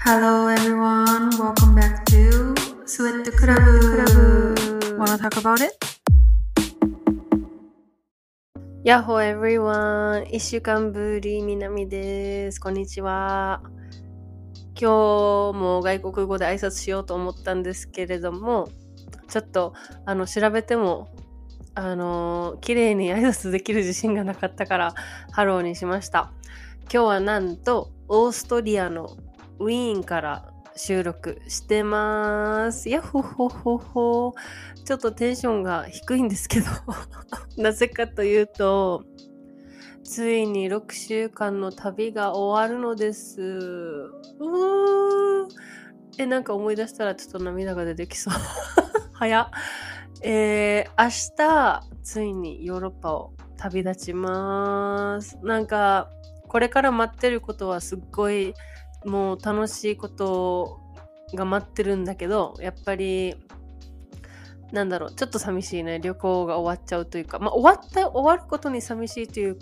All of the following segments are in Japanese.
Hello everyone, welcome back to Sweat Club. Wanna talk about it? やっほー everyone! 一週間ぶり、みなみです。こんにちは。今日も外国語で挨拶しようと思ったんですけれども、ちょっと、あの、調べても、あの、綺麗に挨拶できる自信がなかったから、ハローにしました。今日はなんと、オーストリアのウィーンから収録してます。やっほほほほ。ちょっとテンションが低いんですけど、なぜかというと、ついに6週間の旅が終わるのです。うーえ、なんか思い出したらちょっと涙が出てきそう。早っ。えー、明日、ついにヨーロッパを旅立ちます。なんか、これから待ってることはすっごい、もう楽しいことが待ってるんだけど、やっぱり、なんだろう、ちょっと寂しいね。旅行が終わっちゃうというか、まあ、終わった、終わることに寂しいという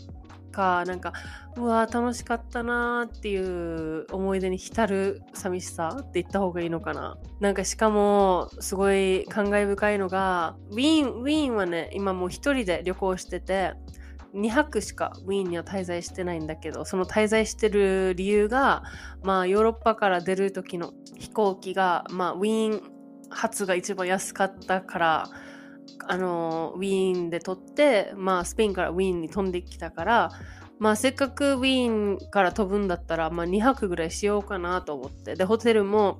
か、なんか、うわー楽しかったなーっていう思い出に浸る寂しさって言った方がいいのかな。なんかしかも、すごい感慨深いのが、ウィーン、ウィーンはね、今もう一人で旅行してて、2泊しかウィーンには滞在してないんだけど、その滞在してる理由が、まあヨーロッパから出る時の飛行機が、まあウィーン発が一番安かったから、あのウィーンで取って、まあ、スペインからウィーンに飛んできたから、まあ、せっかくウィーンから飛ぶんだったら、まあ、2泊ぐらいしようかなと思って。でホテルも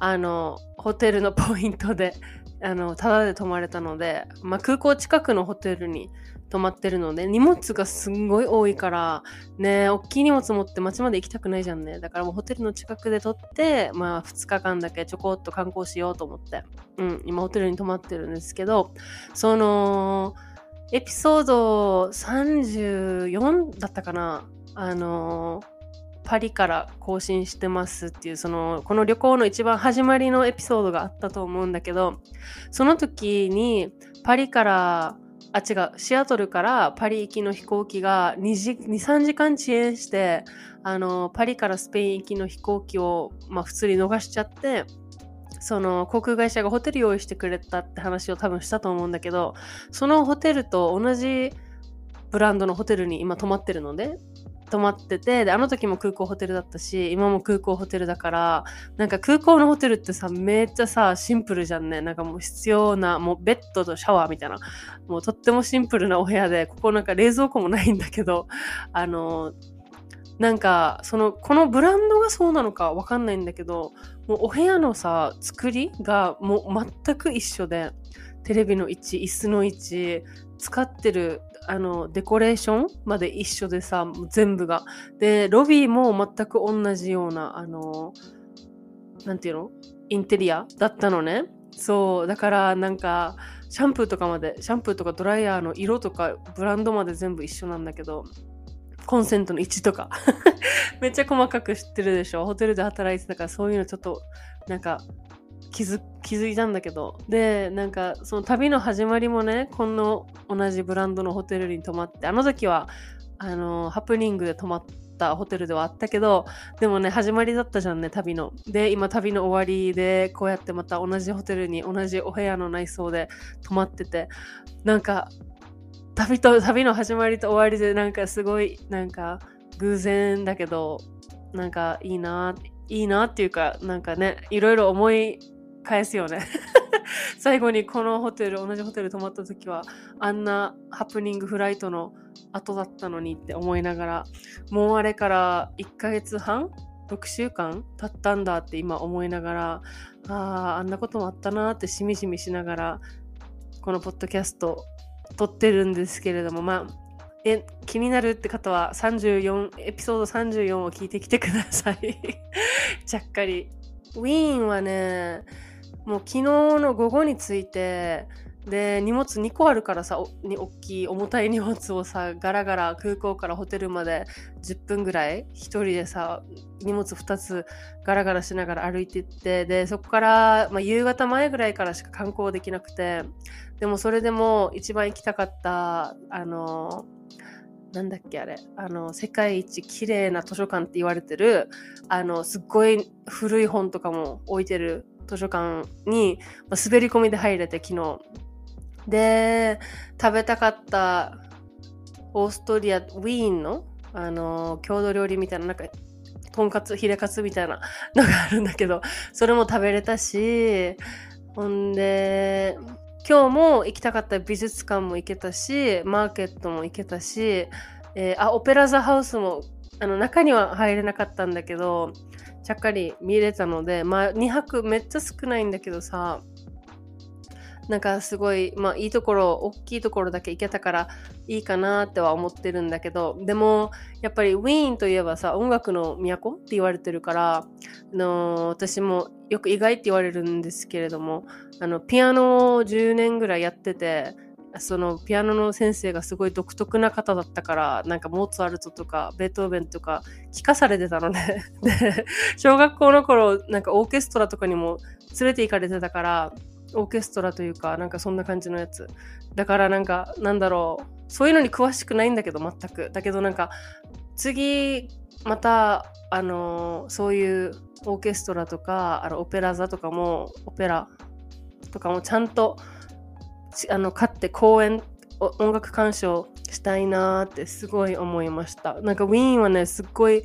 あのホテルのポイントであのタダで泊まれたので、まあ、空港近くのホテルに泊まってるので荷物がすんごい多いからね大きい荷物持って街まで行きたくないじゃんね。だからもうホテルの近くで取ってまあ2日間だけちょこっと観光しようと思って。うん今ホテルに泊まってるんですけどそのエピソード34だったかな。あのパリから更新してますっていうそのこの旅行の一番始まりのエピソードがあったと思うんだけどその時にパリからあ違う。シアトルからパリ行きの飛行機が23時間遅延してあのパリからスペイン行きの飛行機を、まあ、普通に逃しちゃってその航空会社がホテル用意してくれたって話を多分したと思うんだけどそのホテルと同じブランドのホテルに今泊まってるので泊まっててであの時も空港ホテルだったし今も空港ホテルだからなんか空港のホテルってさめっちゃさシンプルじゃんね。なんかもう必要なもうベッドとシャワーみたいなもうとってもシンプルなお部屋でここなんか冷蔵庫もないんだけどあのなんかそのこのブランドがそうなのかわかんないんだけどもうお部屋のさ作りがもう全く一緒でテレビの位置椅子の位置使ってるあのデコレーションまで一緒でさ全部が。でロビーも全く同じようなあのなんていうの？インテリアだったのね。そう。だからなんかシャンプーとかまでシャンプーとかドライヤーの色とかブランドまで全部一緒なんだけどコンセントの位置とか。めっちゃ細かく知ってるでしょ？ホテルで働いてたからそういうのちょっとなんか気づ気づいたんだけど。でなんかその旅の始まりもねこの同じブランドのホテルに泊まってあの時はあのハプニングで泊まったホテルではあったけどでもね始まりだったじゃんね旅の。で今旅の終わりでこうやってまた同じホテルに同じお部屋の内装で泊まっててなんか旅と旅の始まりと終わりでなんかすごいなんか偶然だけどなんかいいないいなっていうかなんかねいろいろ思い返すよね。最後にこのホテル同じホテル泊まった時はあんなハプニングフライトの後だったのにって思いながらもうあれから1ヶ月半6週間経ったんだって今思いながらあああんなこともあったなってしみじみしながらこのポッドキャスト撮ってるんですけれどもまあえ気になるって方は34エピソード34を聞いてきてください。ちゃっかり。ウィーンはねもう昨日の午後に着いてで荷物2個あるからさに大きい重たい荷物をさガラガラ空港からホテルまで10分ぐらい一人でさ荷物2つガラガラしながら歩いていってでそこから、まあ、夕方前ぐらいからしか観光できなくてでもそれでも一番行きたかったあのなんだっけあれ、あの、世界一綺麗な図書館って言われてる、あの、すっごい古い本とかも置いてる図書館に、滑り込みで入れて昨日。で、食べたかったオーストリア、ウィーンの、あの、郷土料理みたいな、なんか、とんかつ、ヒレカツみたいなのがあるんだけど、それも食べれたし、ほんで、今日も行きたかった美術館も行けたし、マーケットも行けたし、えー、あ、オペラ座ハウスも、あの、中には入れなかったんだけど、ちゃっかり見れたので、まあ、2泊めっちゃ少ないんだけどさ、なんかすごい、まあいいところ、大きいところだけ行けたからいいかなっては思ってるんだけど、でもやっぱりウィーンといえばさ、音楽の都って言われてるから、あの私もよく意外って言われるんですけれども、あの、ピアノを10年ぐらいやってて、そのピアノの先生がすごい独特な方だったからなんかモーツァルトとかベートーベンとか聞かされてたのねで小学校の頃なんかオーケストラとかにも連れて行かれてたからオーケストラというか、なんかそんな感じのやつ。だからなんか、なんだろう。そういうのに詳しくないんだけど、全く。だけどなんか、次、また、あのー、そういうオーケストラとか、あのオペラ座とかも、オペラとかもちゃんと、あの、買って公演、音楽鑑賞したいなーってすごい思いました。なんかウィーンはね、すっごい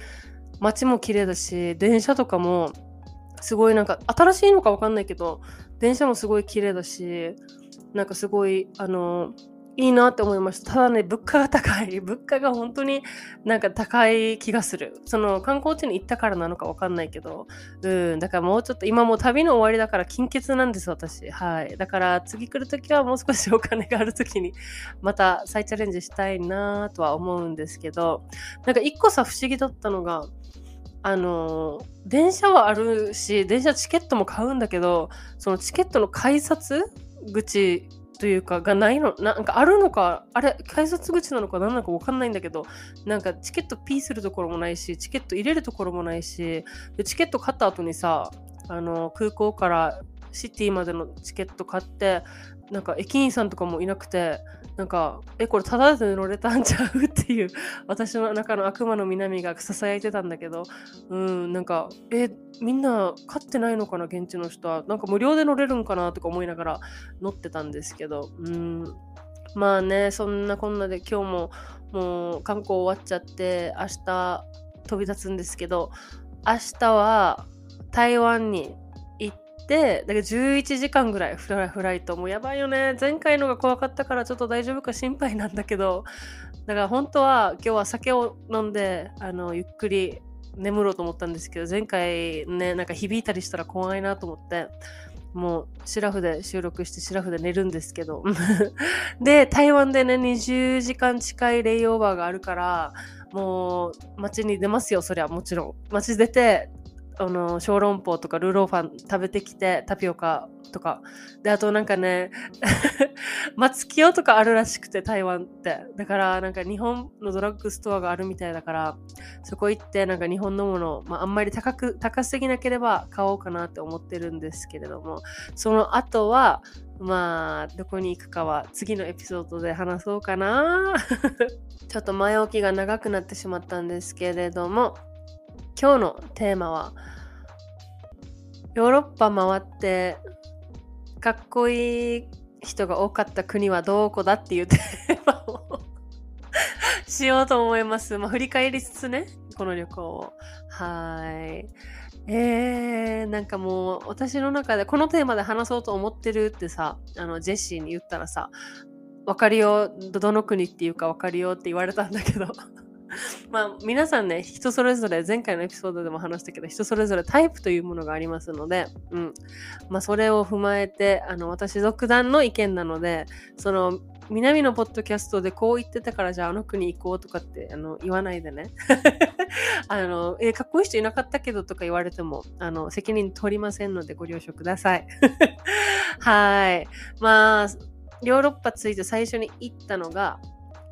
街も綺麗だし、電車とかも、すごいなんか新しいのかわかんないけど、電車もすごい綺麗だし、なんかすごい、あの、いいなって思いました。ただね、物価が高い。物価が本当になんか高い気がする。その観光地に行ったからなのかわかんないけど、うん、だからもうちょっと、今もう旅の終わりだから金欠なんです、私。はい。だから次来るときはもう少しお金があるときに、また再チャレンジしたいなとは思うんですけど、なんか一個さ、不思議だったのが、あの電車はあるし電車チケットも買うんだけどそのチケットの改札口というかがないのなんかあるのかあれ改札口なのか何なのか分かんないんだけどなんかチケットピーするところもないしチケット入れるところもないしでチケット買った後にさあの空港からシティまでのチケット買ってなんか駅員さんとかもいなくてなんかえこれただで乗れたんちゃう？っていう 私の中の悪魔の南がささやいてたんだけどうんなんかえみんな買ってないのかな現地の人は。なんか無料で乗れるんかなとか思いながら乗ってたんですけどうん。まあねそんなこんなで今日ももう観光終わっちゃって明日飛び立つんですけど明日は台湾にで、だから11時間ぐらいフラフライト。もうやばいよね。前回のが怖かったからちょっと大丈夫か心配なんだけど、だから本当は今日は酒を飲んで、あの、ゆっくり眠ろうと思ったんですけど、前回ね、なんか響いたりしたら怖いなと思って、もうシラフで収録してシラフで寝るんですけど。で、台湾でね、20時間近いレイオーバーがあるから、もう街に出ますよ、そりゃもちろん。街出て、あの小籠包とかルーローファン食べてきてタピオカとか。であとなんかね 松清とかあるらしくて台湾って。だからなんか日本のドラッグストアがあるみたいだからそこ行ってなんか日本のもの、まあ、あんまり高く高すぎなければ買おうかなって思ってるんですけれども。その後はまあどこに行くかは次のエピソードで話そうかな。ちょっと前置きが長くなってしまったんですけれども。今日のテーマはヨーロッパ回ってかっこいい人が多かった国はどこだっていうテーマを しようと思います。まあ、振り返りつつね、この旅行を。はい。えー、なんかもう私の中でこのテーマで話そうと思ってるってさ、あのジェシーに言ったらさ、わかるよ、どの国っていうかわかるよって言われたんだけど まあ皆さんね、人それぞれ、前回のエピソードでも話したけど、人それぞれタイプというものがありますので、うん。まあそれを踏まえて、あの、私独断の意見なので、その、南のポッドキャストでこう言ってたからじゃああの国行こうとかってあの言わないでね。あの、えかっこいい人いなかったけどとか言われても、あの、責任取りませんのでご了承ください。はい。まあ、ヨーロッパついて最初に行ったのが、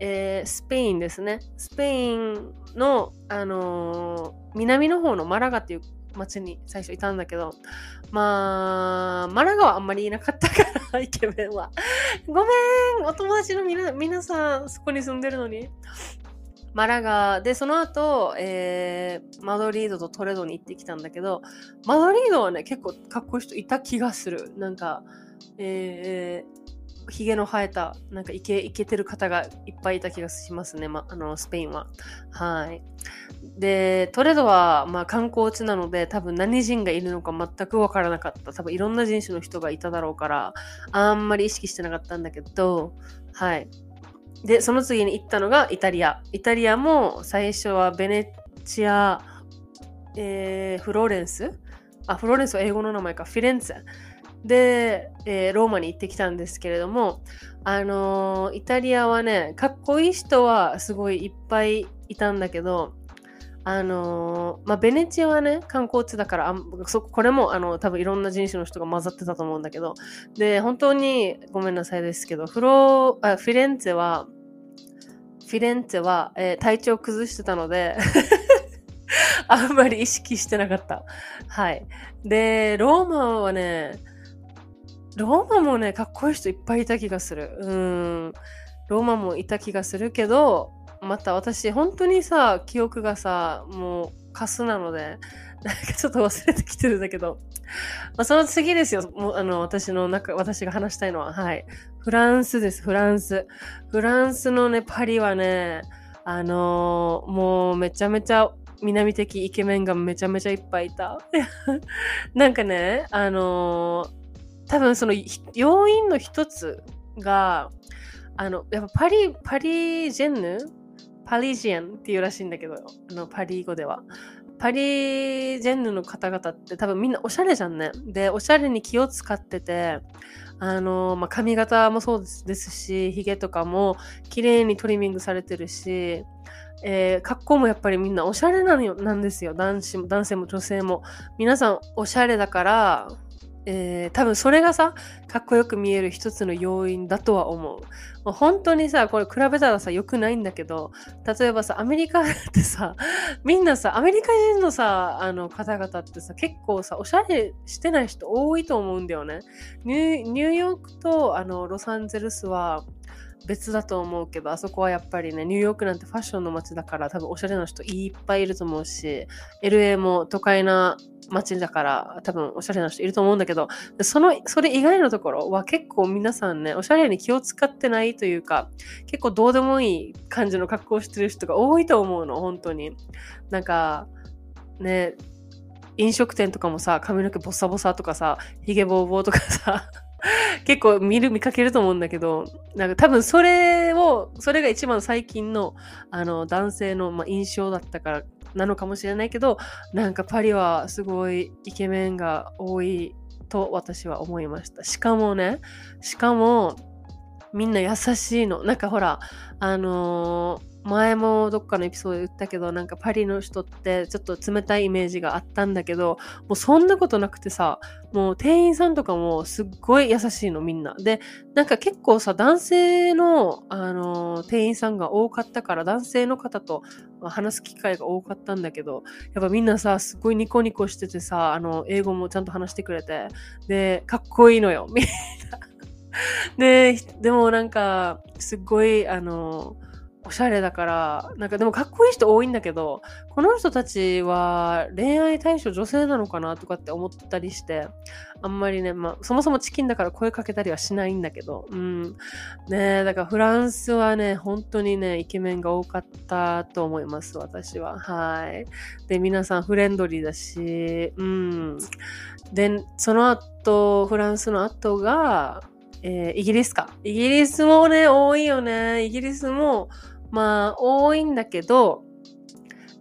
えー、スペインですね。スペインの、あのー、南の方のマラガっていう町に最初いたんだけど、まあ、マラガはあんまりいなかったから、イケメンは。ごめんお友達のみな皆さん、そこに住んでるのに。マラガで、その後、えー、マドリードとトレドに行ってきたんだけど、マドリードはね、結構かっこいい人いた気がする。なんか、えー、ヒゲの生えた、なんかイケイケてる方がいっぱいいた気がしますね、ま、あの、スペインは。はい。で、トレドは、まあ、観光地なので、多分何人がいるのか全くわからなかった。多分いろんな人種の人がいただろうから、あんまり意識してなかったんだけど、はい。で、その次に行ったのがイタリア。イタリアも最初はベネチア、えー、フローレンス？あ、フローレンスは英語の名前か、フィレンツェ。で、えー、ローマに行ってきたんですけれども、あのー、イタリアはね、かっこいい人はすごいいっぱいいたんだけど、あのー、まあ、ベネチアはね、観光地だから、あそここれも、あの、多分いろんな人種の人が混ざってたと思うんだけど、で、本当にごめんなさいですけど、フロー、あフィレンツェは、フィレンツェは、えー、体調崩してたので あんまり意識してなかった。はい。で、ローマはね、ローマもね、かっこいい人いっぱいいた気がする。うん。ローマもいた気がするけど、また私、本当にさ、記憶がさ、もう、カスなので、なんかちょっと忘れてきてるんだけど、まあ、その次ですよ。もうあの、私の中、私が話したいのは、はい。フランスです、フランス。フランスのね、パリはね、あのー、もうめちゃめちゃ南的イケメンがめちゃめちゃいっぱいいた。なんかね、あのー、多分その要因の一つが、あの、やっぱパリ、パリジェンヌ？パリジェンっていうらしいんだけど、あの、パリ語では。パリジェンヌの方々って多分みんなおしゃれじゃんね。で、おしゃれに気を使ってて、あの、まあ、髪型もそうですし、髭とかも綺麗にトリミングされてるし、えー、格好もやっぱりみんなおしゃれなのよなんですよ。男子も、男性も女性も。皆さんおしゃれだから、えー、多分それがさ、かっこよく見える一つの要因だとは思う。もう本当にさ、これ比べたらさ、良くないんだけど、例えばさ、アメリカってさ、みんなさ、アメリカ人のさ、あの方々ってさ、結構さ、おしゃれしてない人多いと思うんだよね。ニューヨークとあのロサンゼルスは、別だと思うけど、あそこはやっぱりね、ニューヨークなんてファッションの街だから、多分おしゃれな人いっぱいいると思うし、LA も都会な街だから、多分おしゃれな人いると思うんだけど、その、それ以外のところは結構皆さんね、おしゃれに気を使ってないというか、結構どうでもいい感じの格好してる人が多いと思うの、本当に。なんか、ね、飲食店とかもさ、髪の毛ボサボサとかさ、ヒゲボーボーとかさ、結構見る、見かけると思うんだけど、なんか多分それを、それが一番最近の、あの、男性の、まあ、印象だったからなのかもしれないけど、なんかパリはすごいイケメンが多いと私は思いました。しかもね、しかも、みんな優しいの。なんかほら、あのー前もどっかのエピソードで言ったけど、なんかパリの人ってちょっと冷たいイメージがあったんだけど、もうそんなことなくてさ、もう店員さんとかもすっごい優しいのみんな。で、なんか結構さ、男性の、あのー、店員さんが多かったから、男性の方と話す機会が多かったんだけど、やっぱみんなさ、すっごいニコニコしててさ、あの、英語もちゃんと話してくれて、で、かっこいいのよ、みんな。で、でもなんか、すっごい、あのーおしゃれだから、なんかでもかっこいい人多いんだけど、この人たちは恋愛対象女性なのかなとかって思ったりして、あんまりね、まあ、そもそもチキンだから声かけたりはしないんだけど、うん。ねえ、だからフランスはね、本当にね、イケメンが多かったと思います、私は。はい。で、皆さんフレンドリーだし、うん。で、その後、フランスの後が、えー、イギリスか。イギリスもね、多いよね。イギリスも、まあ、多いんだけど、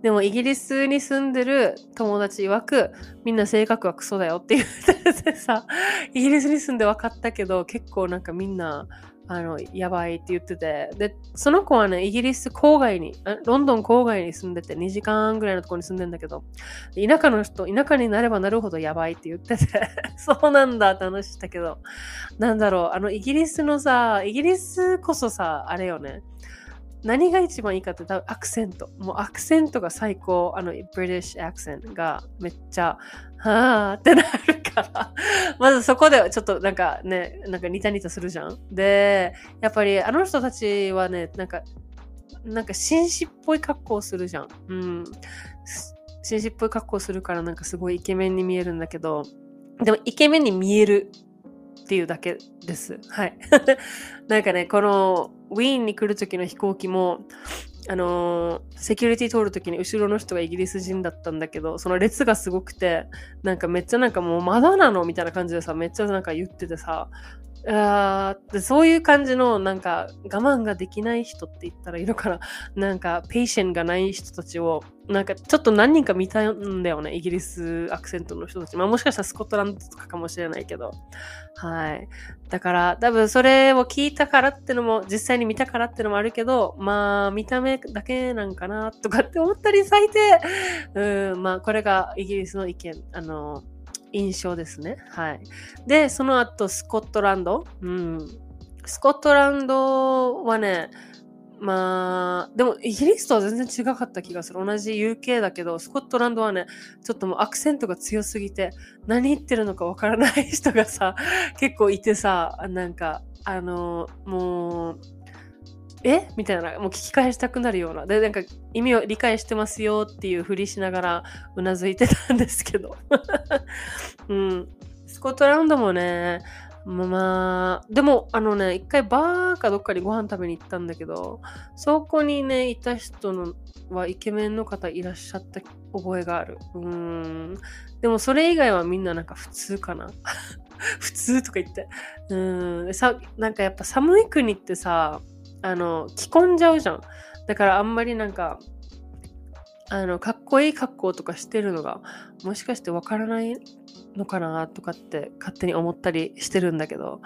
でもイギリスに住んでる友達曰く、みんな性格はクソだよって言っててさ、イギリスに住んで分かったけど、結構なんかみんな、あの、やばいって言ってて。で、その子はね、イギリス郊外に、ロンドン郊外に住んでて、2時間ぐらいのところに住んでんだけど、田舎の人、田舎になればなるほどやばいって言ってて、そうなんだって話したけど、なんだろう、あの、イギリスのさ、イギリスこそさ、あれよね、何が一番いいかって多分アクセント。もうアクセントが最高。あの、ブリティッシュアクセントがめっちゃ、はーってなるから。まずそこでちょっとなんかね、なんかニタニタするじゃん。で、やっぱりあの人たちはね、なんか、なんか紳士っぽい格好をするじゃん。うん。紳士っぽい格好するからなんかすごいイケメンに見えるんだけど、でもイケメンに見えるっていうだけです。はい。なんかね、このウィーンに来る時の飛行機も、あのー、セキュリティ通る時に後ろの人がイギリス人だったんだけど、その列がすごくて、なんかめっちゃなんかもうまだなのみたいな感じでさ、めっちゃなんか言っててさ、あそういう感じのなんか我慢ができない人って言ったらいいのかな なんかペイシェンがない人たちをなんかちょっと何人か見たんだよねイギリスアクセントの人たち。まあもしかしたらスコットランドとかかもしれないけど。はい。だから多分それを聞いたからってのも実際に見たからってのもあるけどまあ見た目だけなんかなとかって思ったり最低。うんまあこれがイギリスの意見。あの印象ですね。はい。で、その後、スコットランド。うん。スコットランドはね、まあ、でもイギリスとは全然違かった気がする。同じ UK だけど、スコットランドはね、ちょっともうアクセントが強すぎて、何言ってるのかわからない人がさ、結構いてさ、なんか、あの、もう、え？みたいな、もう聞き返したくなるような。で、なんか意味を理解してますよっていうふりしながらうなずいてたんですけど。うん。スコットランドもね、まあ、でも、あのね、一回バーかどっかにご飯食べに行ったんだけど、そこにね、いた人のはイケメンの方いらっしゃった覚えがある。うん。でもそれ以外はみんななんか普通かな。普通とか言って。うん。さ、なんかやっぱ寒い国ってさ、あの、着込んじゃうじゃん。だからあんまりなんか、あの、かっこいい格好とかしてるのが、もしかしてわからないのかなとかって勝手に思ったりしてるんだけど、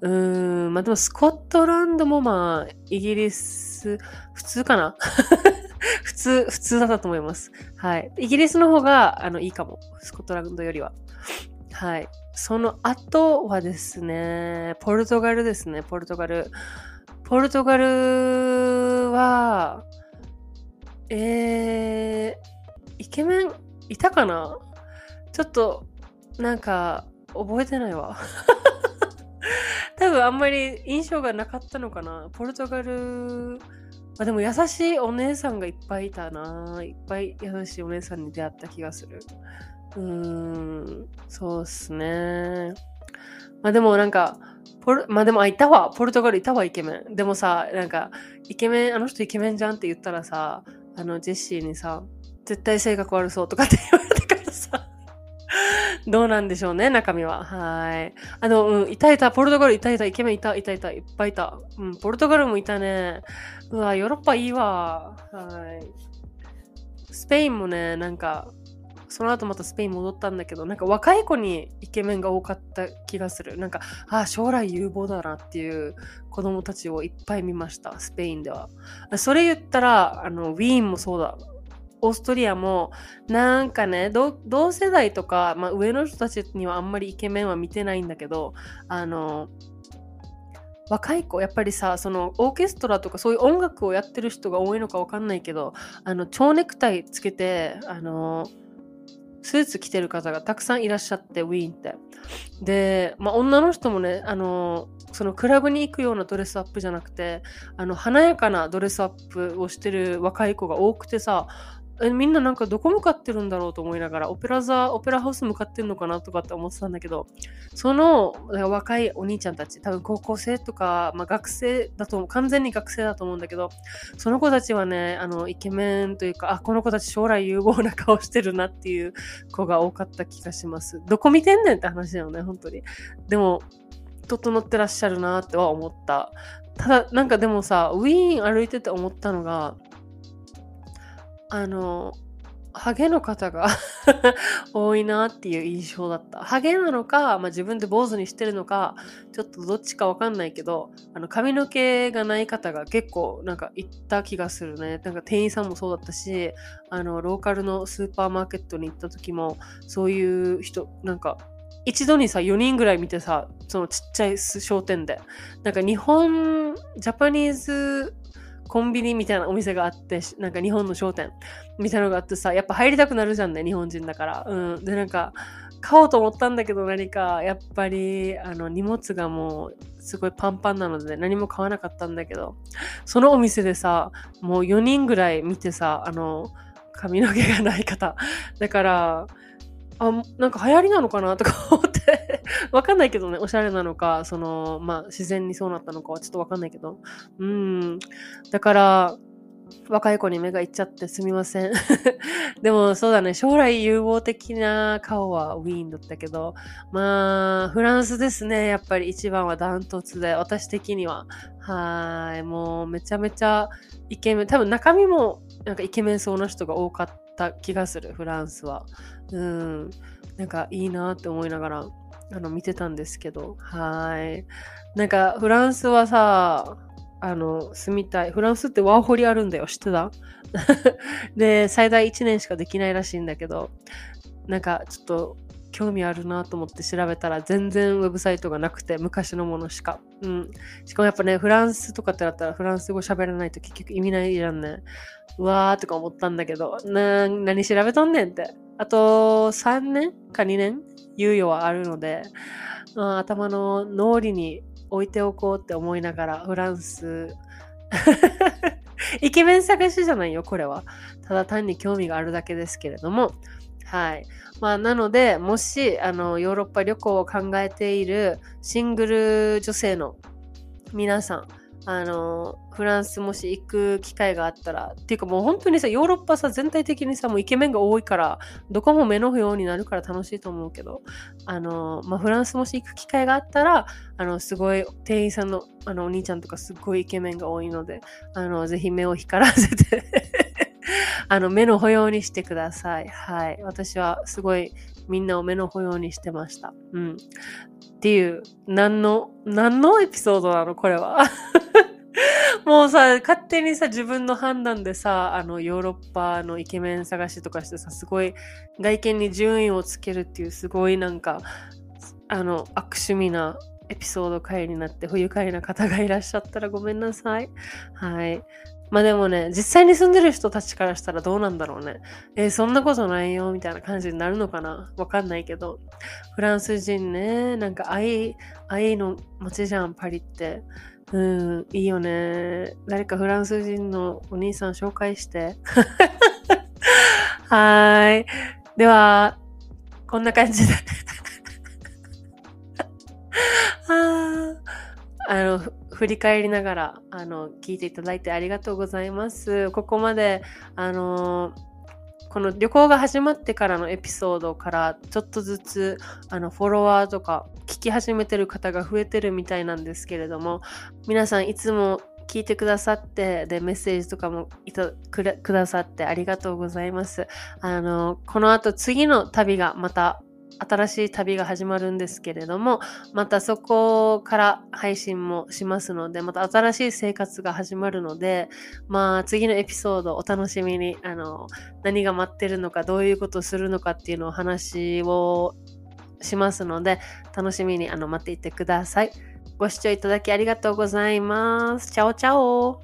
うーん、まあでもスコットランドもまあ、イギリス、普通かな 普通、普通だったと思います。はい。イギリスの方が、あの、いいかも。スコットランドよりは。はい。その後はですね、ポルトガルですね、ポルトガル。ポルトガルは、えー、イケメンいたかな？ちょっと、なんか、覚えてないわ。多分あんまり印象がなかったのかな？ポルトガル、あでも優しいお姉さんがいっぱいいたな。いっぱい優しいお姉さんに出会った気がする。うーん、そうっすね。まあでもなんか、ポル、まあでも、あ、いたわ。ポルトガルいたわ、イケメン。でもさ、なんか、イケメン、あの人イケメンじゃんって言ったらさ、あの、ジェシーにさ、絶対性格悪そうとかって言われたからさ、どうなんでしょうね、中身は。はい。あの、うん、いたいた、ポルトガルいたいた、イケメンいた、いたいた、いっぱいいた。うん、ポルトガルもいたね。うわ、ヨーロッパいいわ。はい。スペインもね、なんか、その後またスペイン戻ったんだけど、なんか若い子にイケメンが多かった気がする。なんか、ああ、将来有望だなっていう子供たちをいっぱい見ました、スペインでは。それ言ったら、あの、ウィーンもそうだ。オーストリアも、なんかね、同世代とか、まあ、上の人たちにはあんまりイケメンは見てないんだけど、あの、若い子やっぱりさそのオーケストラとかそういう音楽をやってる人が多いのかわかんないけどあの蝶ネクタイつけてあのスーツ着てる方がたくさんいらっしゃって、ウィーンって。で、まあ、女の人もね、あの、そのクラブに行くようなドレスアップじゃなくて、あの、華やかなドレスアップをしてる若い子が多くてさ、えみんななんかどこ向かってるんだろうと思いながら、オペラ座、オペラハウス向かってんのかなとかって思ってたんだけど、その若いお兄ちゃんたち、多分高校生とか、まあ、学生だと、完全に学生だと思うんだけど、その子たちはね、あの、イケメンというか、あ、この子たち将来有望な顔してるなっていう子が多かった気がします。どこ見てんねんって話だよね、本当に。でも、整ってらっしゃるなっては思った。ただ、なんかでもさ、ウィーン歩いてて思ったのが、あの、ハゲの方が 多いなっていう印象だった。ハゲなのか、まあ、自分で坊主にしてるのか、ちょっとどっちかわかんないけど、あの髪の毛がない方が結構なんか行った気がするね。なんか店員さんもそうだったし、あの、ローカルのスーパーマーケットに行った時も、そういう人、なんか一度にさ、4人ぐらい見てさ、そのちっちゃい商店で。なんか日本、ジャパニーズコンビニみたいなお店があって、なんか日本の商店みたいなのがあってさ、やっぱ入りたくなるじゃんね、日本人だから。うん。で、なんか、買おうと思ったんだけど何かやっぱりあの荷物がもうすごいパンパンなので何も買わなかったんだけどそのお店でさもう4人ぐらい見てさあの髪の毛がない方だからあなんか流行りなのかなとか 思ってわかんないけどねおしゃれなのかそのまあ自然にそうなったのかはちょっとわかんないけどうんだから若い子に目がいっちゃってすみません。でもそうだね、将来有望的な顔はウィーンだったけど、まあ、フランスですね、やっぱり一番はダントツで、私的には。はい、もうめちゃめちゃイケメン、多分中身もなんかイケメンそうな人が多かったた気がする、フランスは。うん、なんかいいなって思いながら、あの、見てたんですけど、はい。なんかフランスはさ、あの、住みたい。フランスってワーホリあるんだよ。知ってた？で、最大1年しかできないらしいんだけど、なんかちょっと興味あるなと思って調べたら全然ウェブサイトがなくて昔のものしか。うん。しかもやっぱね、フランスとかってなったらフランス語喋らないと結局意味ないじゃんね。うわーとか思ったんだけど、な、何調べとんねんって。あと3年か2年？猶予はあるので、まあ、頭の脳裏に置いておこうって思いながらフランス イケメン探しじゃないよこれはただ単に興味があるだけですけれどもはい。まあなのでもしあのヨーロッパ旅行を考えているシングル女性の皆さんあの、フランスもし行く機会があったら、っていうかもう本当にさ、ヨーロッパさ、全体的にさ、もうイケメンが多いから、どこも目のようになるから楽しいと思うけど、あの、まあ、フランスもし行く機会があったら、あの、すごい、店員さんの、あの、お兄ちゃんとかすっごいイケメンが多いので、あの、ぜひ目を光らせて あの、目の保養にしてください。はい。私はすごいみんなを目の保養にしてました。うん。っていう、何の、何のエピソードなの？これは。もうさ、勝手にさ、自分の判断でさ、あの、ヨーロッパのイケメン探しとかしてさ、すごい、外見に順位をつけるっていう、すごいなんか、あの、悪趣味なエピソード回になって不愉快な方がいらっしゃったらごめんなさい。はい。まあでもね、実際に住んでる人たちからしたらどうなんだろうね。えー、そんなことないよ、みたいな感じになるのかな？わかんないけど。フランス人ね、なんか愛、愛の街じゃん、パリって。うん、いいよね。誰かフランス人のお兄さん紹介して。はーい。では、こんな感じで あの、振り返りながら、あの、聞いていただいてありがとうございます。ここまで、あのこの旅行が始まってからのエピソードからちょっとずつあのフォロワーとか聞き始めてる方が増えてるみたいなんですけれども皆さんいつも聞いてくださってでメッセージとかもいたくださってありがとうございます。あのこの後次の旅がまた新しい旅が始まるんですけれども、またそこから配信もしますので、また新しい生活が始まるので、まあ次のエピソードお楽しみに、あの、何が待ってるのか、どういうことをするのかっていうのを話をしますので、楽しみにあの待っていてください。ご視聴いただきありがとうございます。チャオチャオ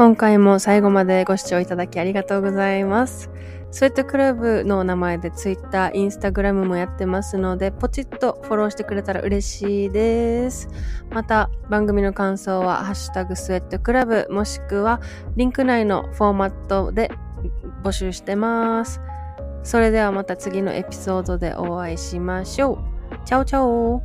今回も最後までご視聴いただきありがとうございます。スウェットクラブの名前で Twitter、Instagram もやってますので、ポチッとフォローしてくれたら嬉しいです。また、番組の感想は、ハッシュタグスウェットクラブ、もしくは、リンク内のフォーマットで募集してます。それではまた次のエピソードでお会いしましょう。チャオチャオ